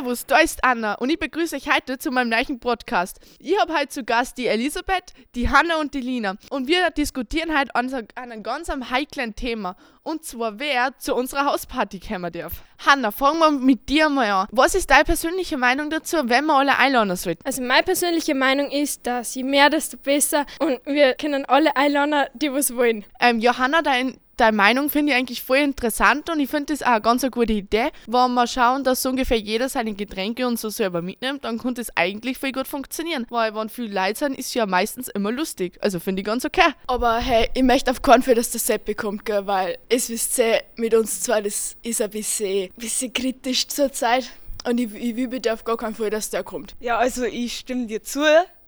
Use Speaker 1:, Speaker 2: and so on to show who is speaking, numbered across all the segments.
Speaker 1: Servus, da ist Anna und ich begrüße euch heute zu meinem neuen Podcast. Ich habe heute zu Gast die Elisabeth, die Hanna und die Lina und wir diskutieren heute an, einem ganz heiklen Thema und zwar wer zu unserer Hausparty kommen darf. Hanna, fangen wir mit dir mal an. Was ist deine persönliche Meinung dazu, wenn wir alle einladen sollten?
Speaker 2: Also meine persönliche Meinung ist, dass je mehr, desto besser und wir können alle einladen, die was wollen.
Speaker 1: Ähm, Johanna, dein deine Meinung finde ich eigentlich voll interessant und ich finde das auch eine ganz eine gute Idee. Wenn wir schauen, dass so ungefähr jeder seine Getränke und so selber mitnimmt, dann könnte es eigentlich voll gut funktionieren. Weil wenn viele Leute sind, ist ja meistens immer lustig. Also finde ich ganz okay.
Speaker 3: Aber hey, ich möchte auf keinen Fall, dass der Sepp bekommt, gell, weil es wisst ihr, mit uns zwei, das ist ein bisschen, bisschen kritisch zur Zeit. Und ich, ich will bitte auf gar keinen Fall, dass der kommt.
Speaker 4: Ja, also ich stimme dir zu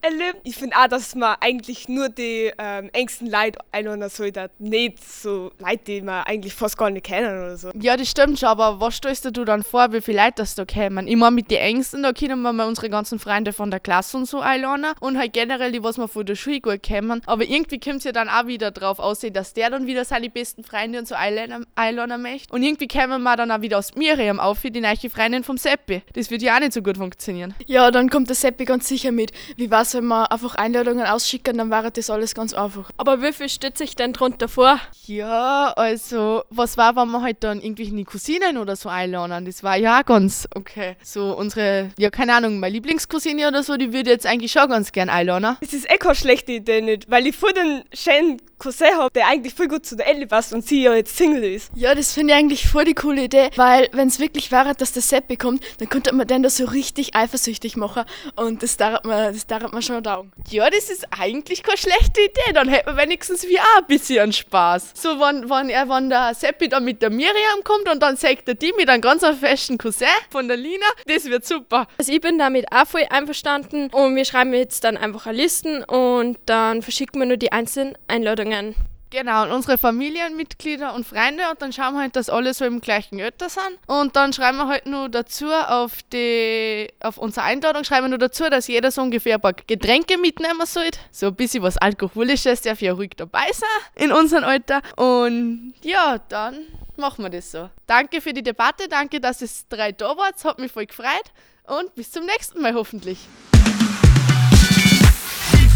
Speaker 4: erlebt. Ich finde auch, dass man eigentlich nur die ähm, engsten Leute einladen sollte. Nicht so Leute, die man eigentlich fast gar nicht kennen oder so.
Speaker 1: Ja, das stimmt schon, aber was stellst du dann vor, wie viele Leute das da kommen? Ich meine, mit den Ängsten, da können wir mal unsere ganzen Freunde von der Klasse und so einladen und halt generell die, was wir von der Schule gut kennen. Aber irgendwie kommt es ja dann auch wieder drauf aussehen, dass der dann wieder seine besten Freunde und so einladen, möchte. Und irgendwie kommen wir dann auch wieder aus Miriam auf für die neue Freundin vom Seppi. Das wird ja auch nicht so gut funktionieren.
Speaker 3: Ja, dann kommt der Seppi ganz sicher mit. Wie war's, wenn wir einfach Einladungen ausschicken, dann wäre das alles ganz einfach.
Speaker 2: Aber wie viel steht sich denn drunter vor?
Speaker 1: Ja, also, was war, wenn wir halt dann irgendwelche Cousinen oder so einladen? Das war ja ganz okay. So unsere, ja, keine Ahnung, meine Lieblingscousine oder so, die würde jetzt eigentlich schon ganz gern einladen.
Speaker 4: Das ist eh keine schlechte Idee nicht, weil ich vor den schönen Cousin habe, der eigentlich voll gut zu der Ellie passt und sie ja jetzt Single ist.
Speaker 3: Ja, das finde ich eigentlich voll die coole Idee, weil wenn es wirklich wäre, dass der Sepp bekommt, dann könnte man den da so richtig eifersüchtig machen und das darf man, das darf man schon dauern.
Speaker 1: Ja, das ist eigentlich keine schlechte Idee, dann hätte man wenigstens wie auch ein bisschen Spaß. So, wenn, wenn, er, wenn der Seppi dann mit der Miriam kommt und dann sagt er die mit einem ganz festen Cousin von der Lina, das wird super.
Speaker 2: Also ich bin damit auch voll einverstanden und wir schreiben jetzt dann einfach eine Listen und dann verschicken wir nur die einzelnen Einladungen Einladungen.
Speaker 1: Genau, und unsere Familienmitglieder und Freunde und dann schauen wir halt, dass alle so im gleichen Alter sind. Und dann schreiben wir halt nur dazu auf die, auf unsere Einladung schreiben wir nur dazu, dass jeder so ungefähr ein paar Getränke mitnehmen sollte. So ein bisschen was Alkoholisches darf ja ruhig dabei sein in unserem Alter. Und ja, dann machen wir das so. Danke für die Debatte, danke, dass es drei da war, es hat mich voll gefreut und bis zum nächsten Mal hoffentlich.